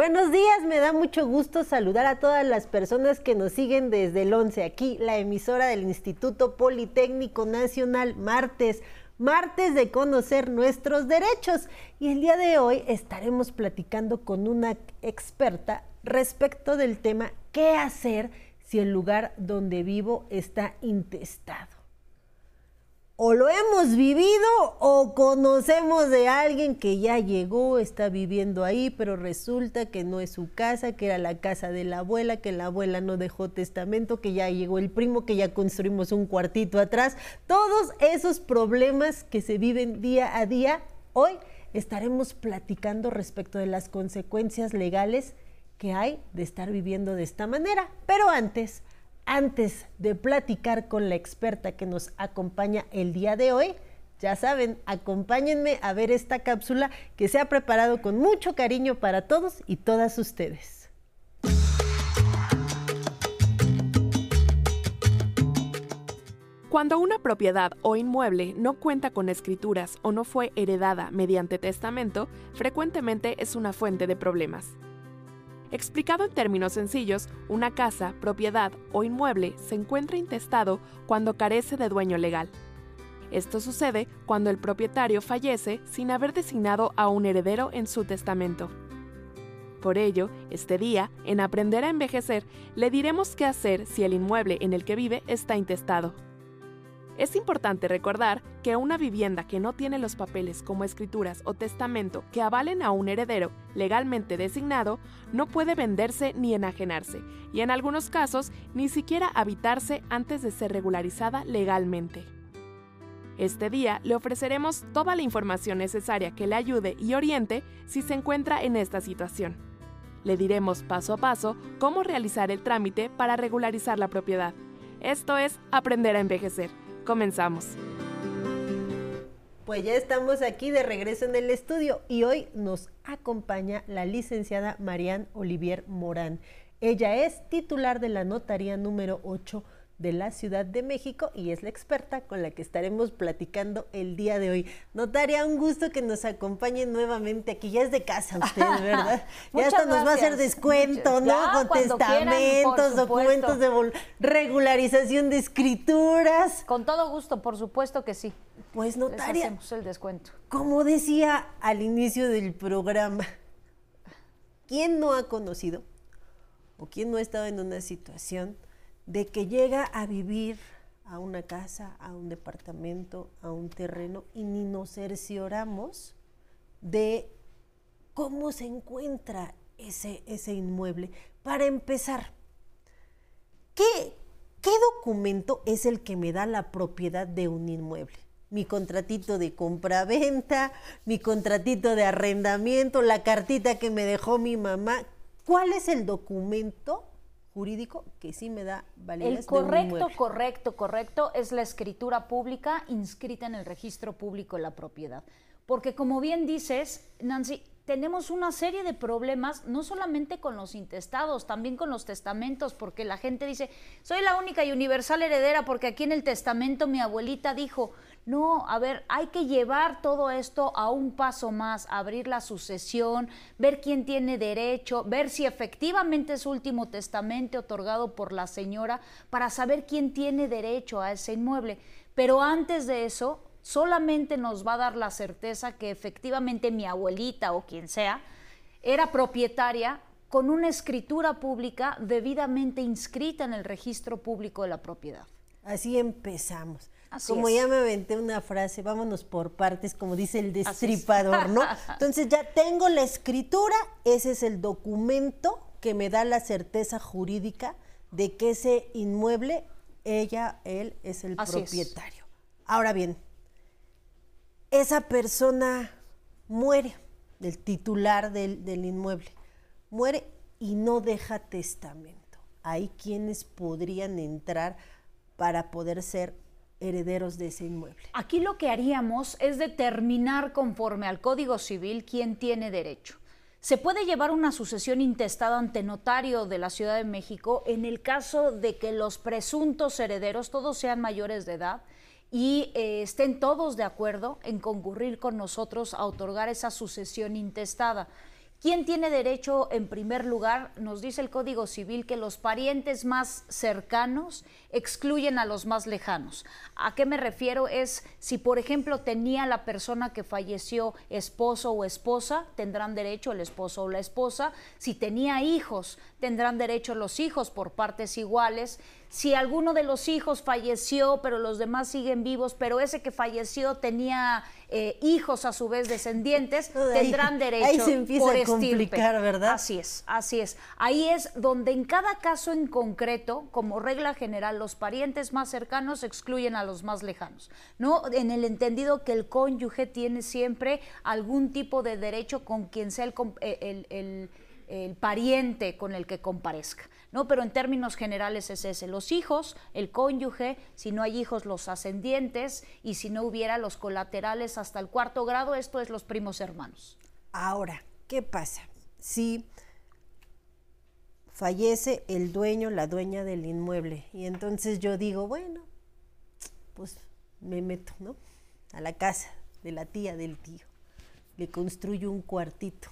Buenos días, me da mucho gusto saludar a todas las personas que nos siguen desde el 11, aquí la emisora del Instituto Politécnico Nacional, martes, martes de conocer nuestros derechos. Y el día de hoy estaremos platicando con una experta respecto del tema ¿qué hacer si el lugar donde vivo está intestado? O lo hemos vivido o conocemos de alguien que ya llegó, está viviendo ahí, pero resulta que no es su casa, que era la casa de la abuela, que la abuela no dejó testamento, que ya llegó el primo, que ya construimos un cuartito atrás. Todos esos problemas que se viven día a día, hoy estaremos platicando respecto de las consecuencias legales que hay de estar viviendo de esta manera. Pero antes, antes de platicar con la experta que nos acompaña el día de hoy, ya saben, acompáñenme a ver esta cápsula que se ha preparado con mucho cariño para todos y todas ustedes. Cuando una propiedad o inmueble no cuenta con escrituras o no fue heredada mediante testamento, frecuentemente es una fuente de problemas. Explicado en términos sencillos, una casa, propiedad o inmueble se encuentra intestado cuando carece de dueño legal. Esto sucede cuando el propietario fallece sin haber designado a un heredero en su testamento. Por ello, este día, en Aprender a Envejecer, le diremos qué hacer si el inmueble en el que vive está intestado. Es importante recordar que una vivienda que no tiene los papeles como escrituras o testamento que avalen a un heredero legalmente designado no puede venderse ni enajenarse, y en algunos casos ni siquiera habitarse antes de ser regularizada legalmente. Este día le ofreceremos toda la información necesaria que le ayude y oriente si se encuentra en esta situación. Le diremos paso a paso cómo realizar el trámite para regularizar la propiedad. Esto es Aprender a Envejecer Comenzamos. Pues ya estamos aquí de regreso en el estudio y hoy nos acompaña la licenciada Marianne Olivier Morán. Ella es titular de la notaría número 8 de la Ciudad de México y es la experta con la que estaremos platicando el día de hoy. Notaria, un gusto que nos acompañe nuevamente aquí. Ya es de casa usted, ¿verdad? ya hasta nos va a hacer descuento, ¿no? Con testamentos, documentos de regularización de escrituras. Con todo gusto, por supuesto que sí. Pues notaria. hacemos el descuento. Como decía al inicio del programa, ¿quién no ha conocido o quién no ha estado en una situación de que llega a vivir a una casa, a un departamento, a un terreno y ni nos cercioramos de cómo se encuentra ese, ese inmueble. Para empezar, ¿qué, ¿qué documento es el que me da la propiedad de un inmueble? mi contratito de compra-venta, mi contratito de arrendamiento, la cartita que me dejó mi mamá. ¿Cuál es el documento jurídico que sí me da validez. El correcto, correcto, correcto es la escritura pública inscrita en el registro público de la propiedad. Porque como bien dices, Nancy, tenemos una serie de problemas, no solamente con los intestados, también con los testamentos, porque la gente dice, soy la única y universal heredera porque aquí en el testamento mi abuelita dijo, no, a ver, hay que llevar todo esto a un paso más, abrir la sucesión, ver quién tiene derecho, ver si efectivamente es último testamento otorgado por la señora para saber quién tiene derecho a ese inmueble. Pero antes de eso, solamente nos va a dar la certeza que efectivamente mi abuelita o quien sea era propietaria con una escritura pública debidamente inscrita en el registro público de la propiedad. Así empezamos. como ya me aventé una frase, vámonos por partes, como dice el destripador, ¿no? Entonces ya tengo la escritura, ese es el documento que me da la certeza jurídica de que ese inmueble, ella, él, es el propietario. Ahora bien, esa persona muere, el titular del, inmueble, muere y no deja testamento. Hay quienes podrían entrar para poder ser herederos de ese inmueble. Aquí lo que haríamos es determinar conforme al Código Civil quién tiene derecho. Se puede llevar una sucesión intestada ante notario de la Ciudad de México en el caso de que los presuntos herederos todos sean mayores de edad y eh, estén todos de acuerdo en concurrir con nosotros a otorgar esa sucesión intestada. ¿Quién tiene derecho en primer lugar? Nos dice el Código Civil que los parientes más cercanos excluyen a los más lejanos. ¿A qué me refiero? Es si, por ejemplo, tenía la persona que falleció esposo o esposa, tendrán derecho el esposo o la esposa. Si tenía hijos, tendrán derecho los hijos por partes iguales. Si alguno de los hijos falleció, pero los demás siguen vivos, pero ese que falleció tenía eh, hijos a su vez descendientes, tendrán derecho ahí se empieza a complicar, ¿verdad? Así es, así es. Ahí es donde en cada caso en concreto, como regla general, los parientes más cercanos excluyen a los más lejanos, ¿no? En el entendido que el cónyuge tiene siempre algún tipo de derecho con quien sea el, el, el pariente con el que comparezca. ¿no? Pero en términos generales es ese, los hijos, el cónyuge, si no hay hijos, los ascendientes, y si no hubiera los colaterales hasta el cuarto grado, esto es los primos hermanos. Ahora, ¿qué pasa? Si fallece el dueño, la dueña del inmueble, y entonces yo digo, bueno, pues me meto, ¿no? A la casa de la tía del tío, le construyo un cuartito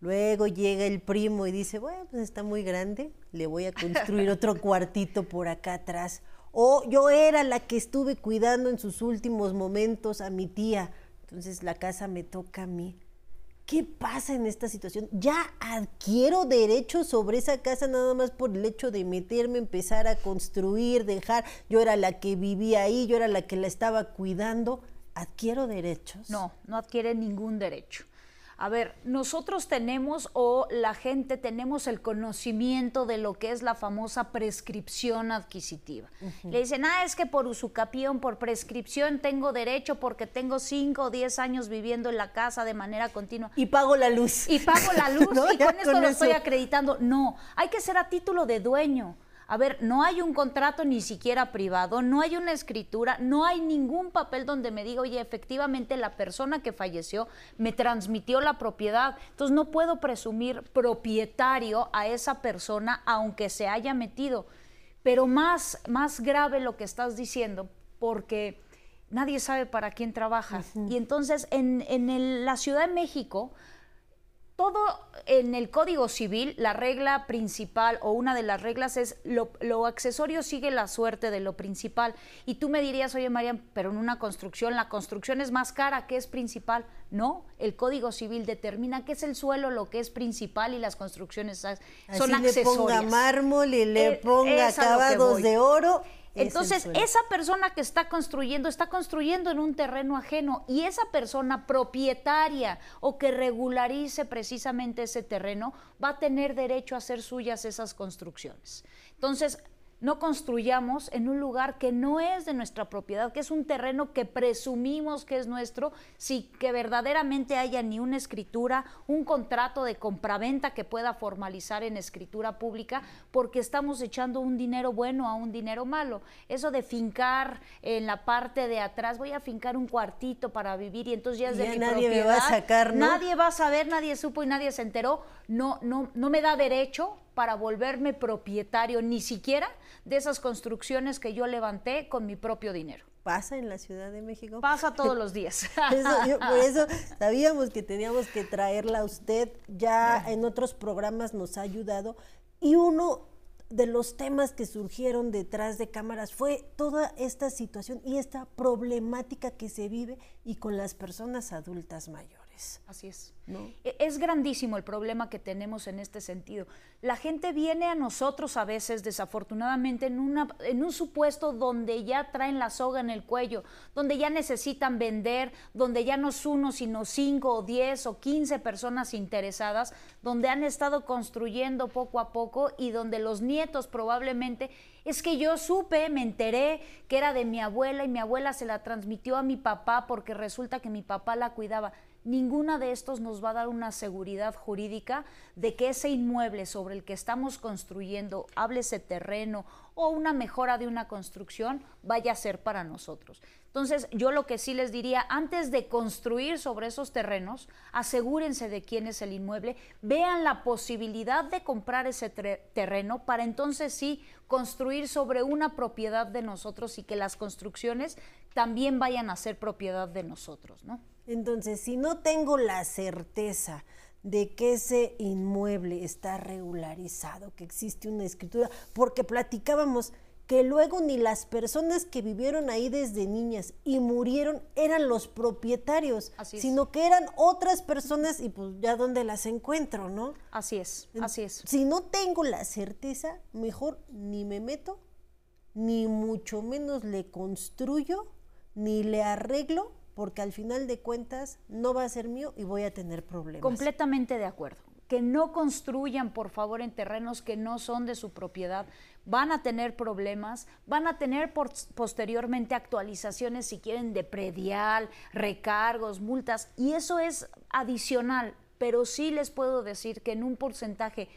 Luego llega el primo y dice, bueno, pues está muy grande, le voy a construir otro cuartito por acá atrás. O yo era la que estuve cuidando en sus últimos momentos a mi tía, entonces la casa me toca a mí. ¿Qué pasa en esta situación? ¿Ya adquiero derechos sobre esa casa nada más por el hecho de meterme, empezar a construir, dejar? Yo era la que vivía ahí, yo era la que la estaba cuidando. ¿Adquiero derechos? No, no adquiere ningún derecho. A ver, nosotros tenemos o la gente tenemos el conocimiento de lo que es la famosa prescripción adquisitiva. Le dicen, ah, es que por usucapión, por prescripción tengo derecho porque tengo 5 o 10 años viviendo en la casa de manera continua. Y pago la luz. Y pago la luz y con esto lo estoy acreditando. No, hay que ser a título de dueño. A ver, no hay un contrato ni siquiera privado, no hay una escritura, no hay ningún papel donde me diga, oye, efectivamente la persona que falleció me transmitió la propiedad. Entonces no puedo presumir propietario a esa persona aunque se haya metido. Pero más, más grave lo que estás diciendo, porque nadie sabe para quién trabaja. Y entonces en, en la Ciudad de México todo en el Código Civil, la regla principal o una de las reglas es lo, accesorio sigue la suerte de lo principal. Y tú me dirías, oye María, pero en una construcción, la construcción es más cara, ¿qué es principal? No, el Código Civil determina qué es el suelo, lo que es principal y las construcciones son Así accesorias. le ponga mármol y le eh, ponga acabados de oro entonces, esa persona que está construyendo, está construyendo en un terreno ajeno y esa persona propietaria o que regularice precisamente ese terreno va a tener derecho a hacer suyas esas construcciones. Entonces, no construyamos en un lugar que no es de nuestra propiedad, que es un terreno que presumimos que es nuestro, sin que verdaderamente haya ni una escritura, un contrato de compraventa que pueda formalizar en escritura pública, porque estamos echando un dinero bueno a un dinero malo. Eso de fincar en la parte de atrás, voy a fincar un cuartito para vivir y entonces ya es de mi nadie Me va a sacar, Nadie va a saber, nadie supo y nadie se enteró. No, no, no me da derecho para volverme propietario ni siquiera de esas construcciones que yo levanté con mi propio dinero. ¿Pasa en la Ciudad de México? Pasa todos los días. por eso sabíamos que teníamos que traerla a usted. Ya en otros programas nos ha ayudado. Y uno de los temas que surgieron detrás de cámaras fue toda esta situación y esta problemática que se vive y con las personas adultas mayores. Así es. E, es grandísimo el problema que tenemos en este sentido. La gente viene a nosotros a veces, desafortunadamente, en, una, en un supuesto donde ya traen la soga en el cuello, donde ya necesitan vender, donde ya no es uno, sino cinco o diez o quince personas interesadas, donde han estado construyendo poco a poco y donde los nietos probablemente es que yo supe, me enteré que era de mi abuela y mi abuela se la transmitió a mi papá porque resulta que mi papá la cuidaba ninguna de estos nos va a dar una seguridad jurídica de que ese inmueble sobre el que estamos construyendo, háblese terreno o una mejora de una construcción, vaya a ser para nosotros. Entonces, yo lo que sí les diría, antes de construir sobre esos terrenos, asegúrense de quién es el inmueble, vean la posibilidad de comprar ese terreno para entonces sí construir sobre una propiedad de nosotros y que las construcciones también vayan a ser propiedad de nosotros, ¿no? Entonces, si no tengo la certeza de que ese inmueble está regularizado, que existe una escritura, porque platicábamos que luego ni las personas que vivieron ahí desde niñas y murieron eran los propietarios, sino que eran otras personas y pues ya donde las encuentro, ¿no? Así es, así es. Si no tengo la certeza, mejor ni me meto, ni mucho menos le construyo, ni le arreglo, porque al final de cuentas no va a ser mío y voy a tener problemas. Completamente de acuerdo que no construyan, por favor, en terrenos que no son de su propiedad. Van a tener problemas, van a tener posteriormente actualizaciones, si quieren, de predial, recargos, multas, y eso es adicional, pero sí les puedo decir que en un porcentaje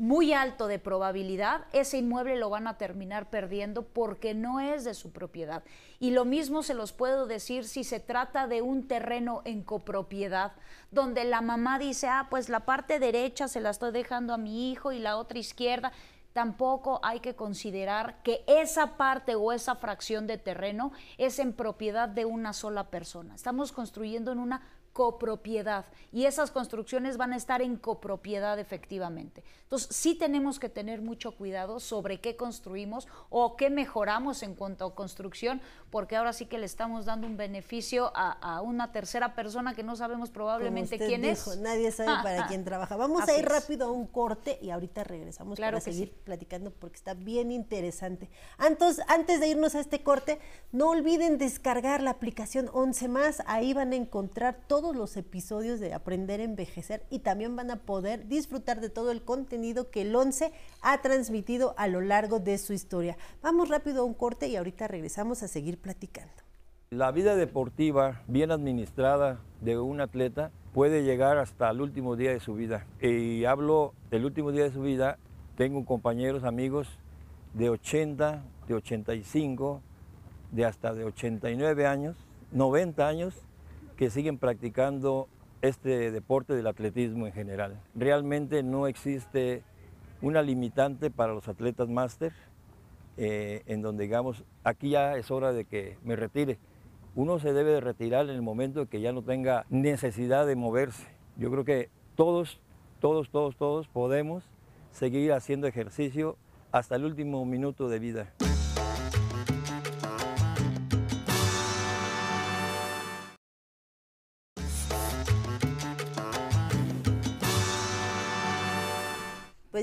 muy alto de probabilidad, ese inmueble lo van a terminar perdiendo porque no es de su propiedad. Y lo mismo se los puedo decir si se trata de un terreno en copropiedad, donde la mamá dice, ah, pues la parte derecha se la estoy dejando a mi hijo y la otra izquierda. Tampoco hay que considerar que esa parte o esa fracción de terreno es en propiedad de una sola persona. Estamos construyendo en una copropiedad y esas construcciones van a estar en copropiedad efectivamente. Entonces, sí tenemos que tener mucho cuidado sobre qué construimos o qué mejoramos en cuanto a construcción, porque ahora sí que le estamos dando un beneficio a, una tercera persona que no sabemos probablemente quién es. Nadie sabe para quién trabaja. Vamos a ir rápido a un corte y ahorita regresamos para seguir platicando porque está bien interesante. Antes, antes de irnos a este corte, no olviden descargar la aplicación 11 más, ahí van a encontrar todo los episodios de Aprender a Envejecer y también van a poder disfrutar de todo el contenido que el 11 ha transmitido a lo largo de su historia. Vamos rápido a un corte y ahorita regresamos a seguir platicando. La vida deportiva bien administrada de un atleta puede llegar hasta el último día de su vida. Y hablo del último día de su vida, tengo compañeros, amigos de 80, de 85, de hasta de 89 años, 90 años, que siguen practicando este deporte del atletismo en general. Realmente no existe una limitante para los atletas máster, eh, en donde digamos, aquí ya es hora de que me retire. Uno se debe de retirar en el momento que ya no tenga necesidad de moverse. Yo creo que todos, todos, todos, todos podemos seguir haciendo ejercicio hasta el último minuto de vida.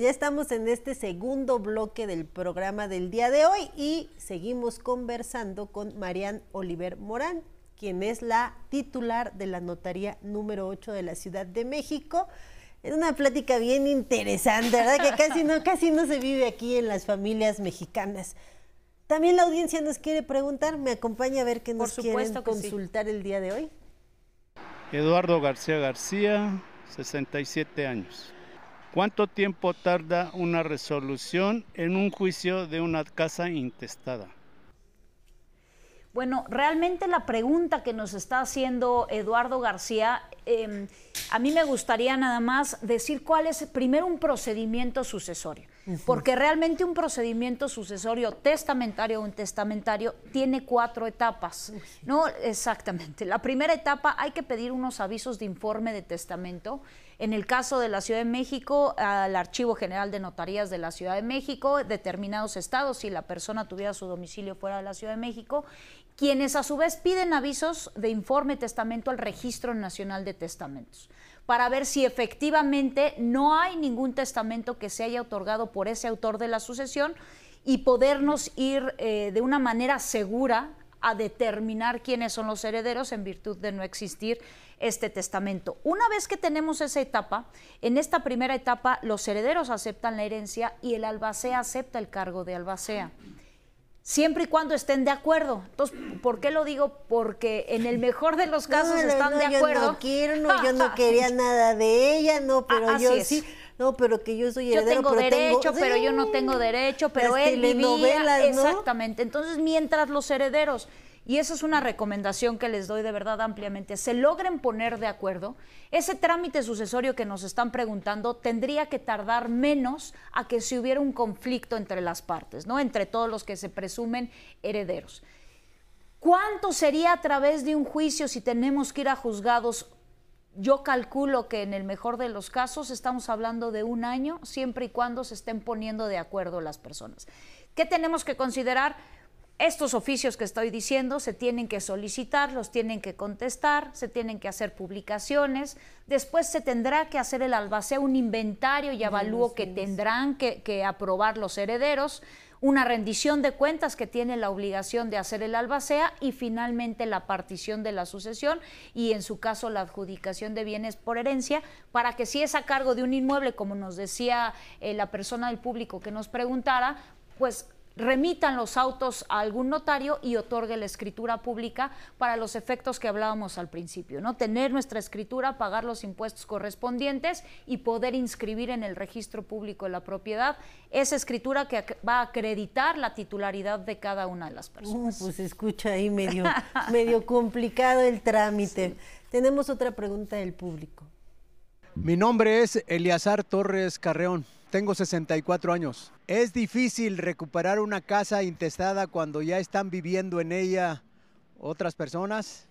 Ya estamos en este segundo bloque del programa del día de hoy y seguimos conversando con Marian Oliver Morán, quien es la titular de la notaría número 8 de la Ciudad de México. Es una plática bien interesante, ¿verdad? Que casi no, casi no se vive aquí en las familias mexicanas. También la audiencia nos quiere preguntar, me acompaña a ver qué nos quieren consultar el día de hoy. Eduardo García García, 67 años. ¿Cuánto tiempo tarda una resolución en un juicio de una casa intestada? Bueno, realmente la pregunta que nos está haciendo Eduardo García, em, a mí me gustaría nada más decir cuál es primero un procedimiento sucesorio, porque realmente un procedimiento sucesorio testamentario o un testamentario tiene cuatro etapas, ¿no? Exactamente. La primera etapa hay que pedir unos avisos de informe de testamento en el caso de la Ciudad de México, al Archivo General de Notarías de la Ciudad de México, determinados estados, si la persona tuviera su domicilio fuera de la Ciudad de México, quienes a su vez piden avisos de informe testamento al Registro Nacional de Testamentos para ver si efectivamente no hay ningún testamento que se haya otorgado por ese autor de la sucesión y podernos ir eh, de una manera segura a determinar quiénes son los herederos en virtud de no existir este testamento. Una vez que tenemos esa etapa, en esta primera etapa los herederos aceptan la herencia y el albacea acepta el cargo de albacea. Siempre y cuando estén de acuerdo. Entonces, ¿por qué lo digo? Porque en el mejor de los casos están de acuerdo. Yo no quiero, no, yo no quería nada de ella, no, pero yo sí. No, pero que yo soy heredero, Yo tengo derecho, pero yo no tengo derecho, pero él vivía. Exactamente. Entonces, mientras los herederos y esa es una recomendación que les doy de verdad ampliamente, se logren poner de acuerdo, ese trámite sucesorio que nos están preguntando tendría que tardar menos a que si hubiera un conflicto entre las partes, ¿no? Entre todos los que se presumen herederos. ¿Cuánto sería a través de un juicio si tenemos que ir a juzgados Yo calculo que en el mejor de los casos estamos hablando de un año, siempre y cuando se estén poniendo de acuerdo las personas. ¿Qué tenemos que considerar? Estos oficios que estoy diciendo se tienen que solicitar, los tienen que contestar, se tienen que hacer publicaciones, después se tendrá que hacer el albacea un inventario y avalúo que tendrán que, que aprobar los herederos, una rendición de cuentas que tiene la obligación de hacer el albacea y finalmente la partición de la sucesión y en su caso la adjudicación de bienes por herencia para que si es a cargo de un inmueble, como nos decía eh, la persona del público que nos preguntara, pues remitan los autos a algún notario y otorgue la escritura pública para los efectos que hablábamos al principio, ¿no? Tener nuestra escritura, pagar los impuestos correspondientes y poder inscribir en el registro público de la propiedad esa escritura que va a acreditar la titularidad de cada una de las personas. Uh, pues escucha ahí medio, medio complicado el trámite. Tenemos otra pregunta del público. Mi nombre es Eliazar Torres Carreón. Tengo 64 años. ¿Es difícil recuperar una casa intestada cuando ya están viviendo en ella otras personas?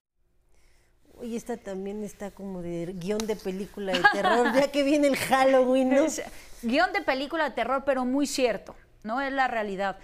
Oye, esta también está como de guion de película de terror, ya que viene el Halloween, ¿no? guion de película de terror, pero muy cierto, ¿no? Es la realidad.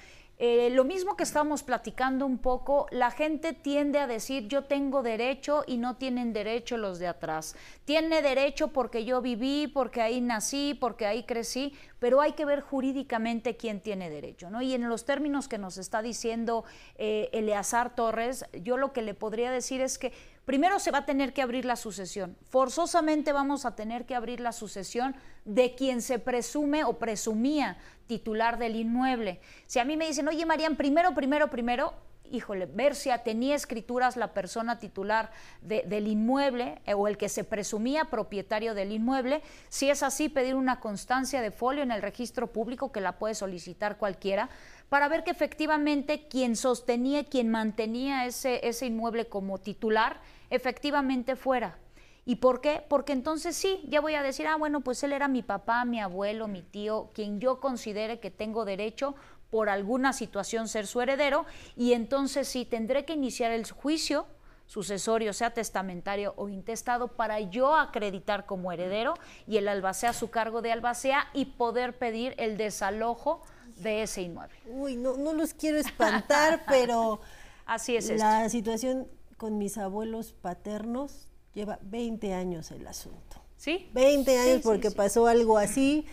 Eh, lo mismo que estábamos platicando un poco, la gente tiende a decir yo tengo derecho y no tienen derecho los de atrás. Tiene derecho porque yo viví, porque ahí nací, porque ahí crecí, pero hay que ver jurídicamente quién tiene derecho. ¿no? Y en los términos que nos está diciendo eh, Eleazar Torres, yo lo que le podría decir es que primero se va a tener que abrir la sucesión. Forzosamente vamos a tener que abrir la sucesión de quien se presume o presumía titular del inmueble. Si a mí me dicen, oye Marían, primero, primero, primero, híjole, ver si tenía escrituras la persona titular del inmueble eh, o el que se presumía propietario del inmueble. Si es así, pedir una constancia de folio en el registro público que la puede solicitar cualquiera para ver que efectivamente quien sostenía, quien mantenía ese, ese inmueble como titular, efectivamente fuera. ¿Y por qué? Porque entonces sí, ya voy a decir, ah, bueno, pues él era mi papá, mi abuelo, mi tío, quien yo considere que tengo derecho por alguna situación ser su heredero, y entonces sí tendré que iniciar el juicio sucesorio, sea testamentario o intestado, para yo acreditar como heredero y el albacea su cargo de albacea y poder pedir el desalojo de ese inmueble. Uy, no, no los quiero espantar, pero así es. La situación con mis abuelos paternos lleva 20 años el asunto. ¿Sí? 20 años porque pasó algo así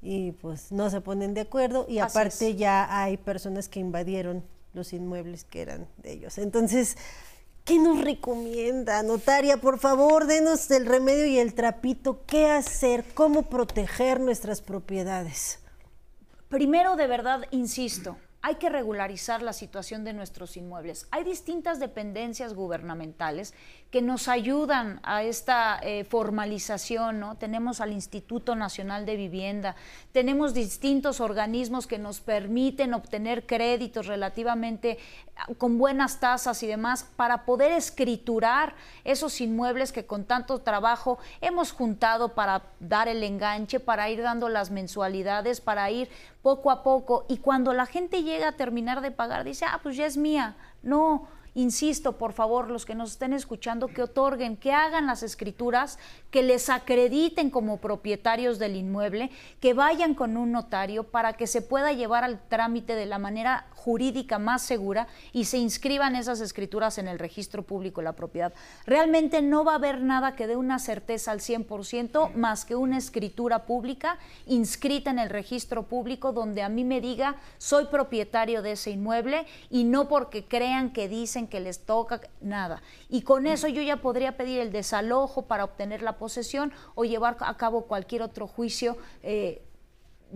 y pues no se ponen de acuerdo y aparte ya hay personas que invadieron los inmuebles que eran de ellos. Entonces, ¿qué nos recomienda, notaria? Por favor, denos el remedio y el trapito. ¿Qué hacer? ¿Cómo proteger nuestras propiedades? Primero, de verdad, insisto, hay que regularizar la situación de nuestros inmuebles. Hay distintas dependencias gubernamentales que nos ayudan a esta eh, formalización, ¿no? Tenemos al Instituto Nacional de Vivienda, tenemos distintos organismos que nos permiten obtener créditos relativamente ah, con buenas tasas y demás para poder escriturar esos inmuebles que con tanto trabajo hemos juntado para dar el enganche, para ir dando las mensualidades, para ir poco a poco. Y cuando la gente llega a terminar de pagar, dice, ah, pues ya es mía. No, insisto, por favor, los que nos estén escuchando, que otorguen, que hagan las escrituras, que les acrediten como propietarios del inmueble, que vayan con un notario para que se pueda llevar al trámite de la manera jurídica más segura y se inscriban esas escrituras en el registro público de la propiedad. Realmente no va a haber nada que dé una certeza al 100% más que una escritura pública inscrita en el registro público donde a mí me diga soy propietario de ese inmueble y no porque crean que dicen que les toca nada. Y con eso yo ya podría pedir el desalojo para obtener la posesión o llevar a cabo cualquier otro juicio. Eh,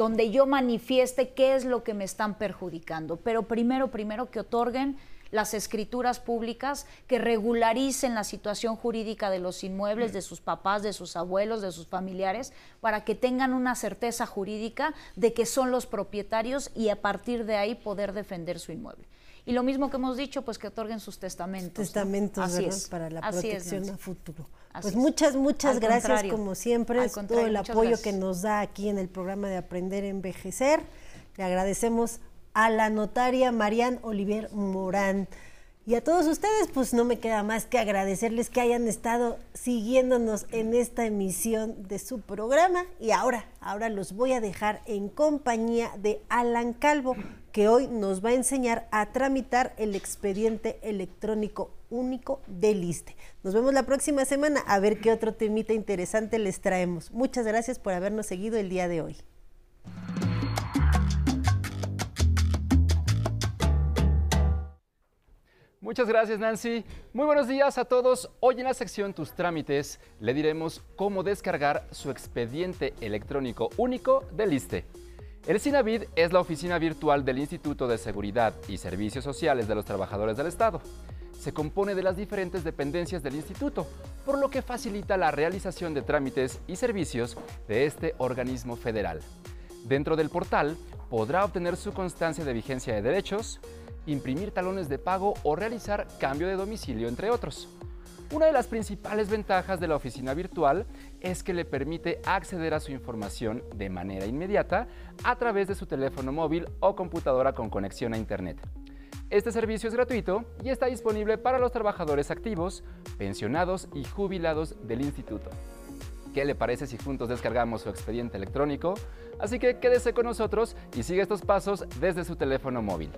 donde yo manifieste qué es lo que me están perjudicando. Pero primero, primero que otorguen las escrituras públicas que regularicen la situación jurídica de los inmuebles, de sus papás, de sus abuelos, de sus familiares, para que tengan una certeza jurídica de que son los propietarios y a partir de ahí poder defender su inmueble. Y lo mismo que hemos dicho, pues que otorguen sus testamentos. Testamentos, ¿verdad? Para la protección a futuro. pues muchas, muchas gracias como siempre, todo el apoyo que nos da aquí en el programa de Aprender a Envejecer. Le agradecemos a la notaria Marian Olivier Morán. Y a todos ustedes, pues no me queda más que agradecerles que hayan estado siguiéndonos en esta emisión de su programa. Y ahora, ahora los voy a dejar en compañía de Alan Calvo, que hoy nos va a enseñar a tramitar el expediente electrónico único del ISTE. Nos vemos la próxima semana a ver qué otro temita interesante les traemos. Muchas gracias por habernos seguido el día de hoy. Muchas gracias Nancy. Muy buenos días a todos. Hoy en la sección Tus trámites le diremos cómo descargar su expediente electrónico único del ISTE. El SINAVID es la oficina virtual del Instituto de Seguridad y Servicios Sociales de los Trabajadores del Estado. Se compone de las diferentes dependencias del instituto, por lo que facilita la realización de trámites y servicios de este organismo federal. Dentro del portal podrá obtener su constancia de vigencia de derechos, imprimir talones de pago o realizar cambio de domicilio, entre otros. Una de las principales ventajas de la oficina virtual es que le permite acceder a su información de manera inmediata a través de su teléfono móvil o computadora con conexión a Internet. Este servicio es gratuito y está disponible para los trabajadores activos, pensionados y jubilados del instituto. ¿Qué le parece si juntos descargamos su expediente electrónico? Así que quédese con nosotros y siga estos pasos desde su teléfono móvil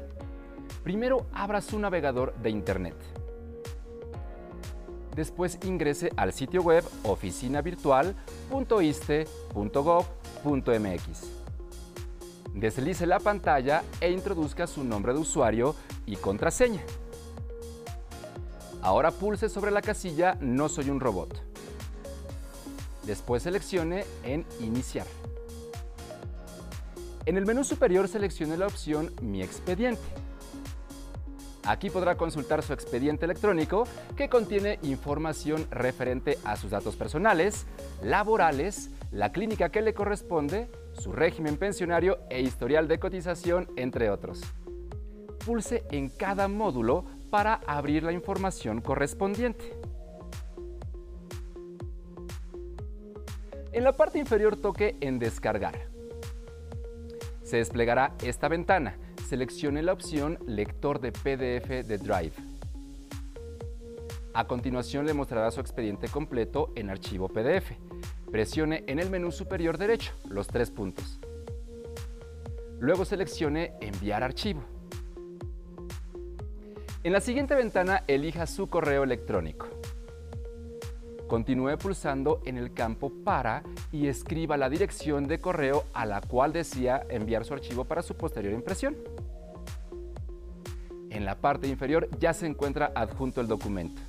primero abra su navegador de Internet. Después ingrese al sitio web oficinavirtual.iste.gov.mx. Deslice la pantalla e introduzca su nombre de usuario y contraseña. Ahora pulse sobre la casilla No soy un robot. Después seleccione en Iniciar. En el menú superior seleccione la opción Mi expediente. Aquí podrá consultar su expediente electrónico que contiene información referente a sus datos personales, laborales, la clínica que le corresponde, su régimen pensionario e historial de cotización, entre otros. Pulse en cada módulo para abrir la información correspondiente. En la parte inferior toque en Descargar. Se desplegará esta ventana seleccione la opción Lector de PDF de Drive. A continuación le mostrará su expediente completo en archivo PDF. Presione en el menú superior derecho los tres puntos. Luego seleccione Enviar archivo. En la siguiente ventana elija su correo electrónico. Continúe pulsando en el campo Para y escriba la dirección de correo a la cual desea enviar su archivo para su posterior impresión. En la parte inferior ya se encuentra adjunto el documento.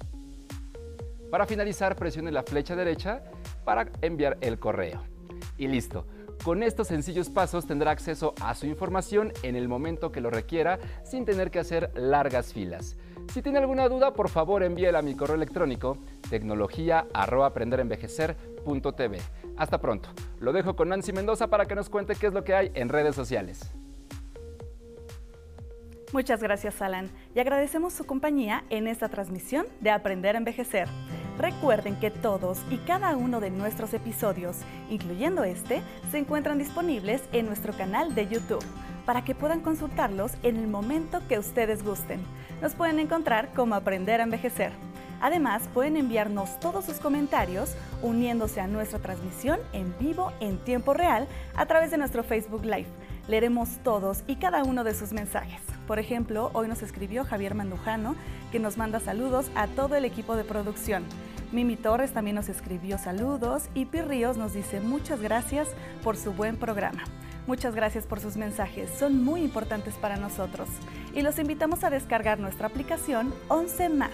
Para finalizar, presione la flecha derecha para enviar el correo. Y listo. Con estos sencillos pasos tendrá acceso a su información en el momento que lo requiera sin tener que hacer largas filas. Si tiene alguna duda, por favor envíela a mi correo electrónico tecnología@aprenderenvejecer.tv. Hasta pronto. Lo dejo con Nancy Mendoza para que nos cuente qué es lo que hay en redes sociales. Muchas gracias, Alan, y agradecemos su compañía en esta transmisión de Aprender a Envejecer. Recuerden que todos y cada uno de nuestros episodios, incluyendo este, se encuentran disponibles en nuestro canal de YouTube para que puedan consultarlos en el momento que ustedes gusten. Nos pueden encontrar como Aprender a Envejecer. Además, pueden enviarnos todos sus comentarios uniéndose a nuestra transmisión en vivo en tiempo real a través de nuestro Facebook Live. Leeremos todos y cada uno de sus mensajes. Por ejemplo, hoy nos escribió Javier Mandujano, que nos manda saludos a todo el equipo de producción. Mimi Torres también nos escribió saludos y Pirríos nos dice muchas gracias por su buen programa. Muchas gracias por sus mensajes, son muy importantes para nosotros. Y los invitamos a descargar nuestra aplicación 11 más.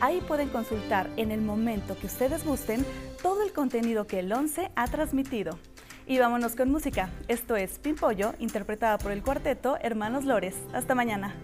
Ahí pueden consultar en el momento que ustedes gusten todo el contenido que el 11 ha transmitido. Y vámonos con música. Esto es Pimpollo, interpretada por el cuarteto Hermanos Lores. Hasta mañana.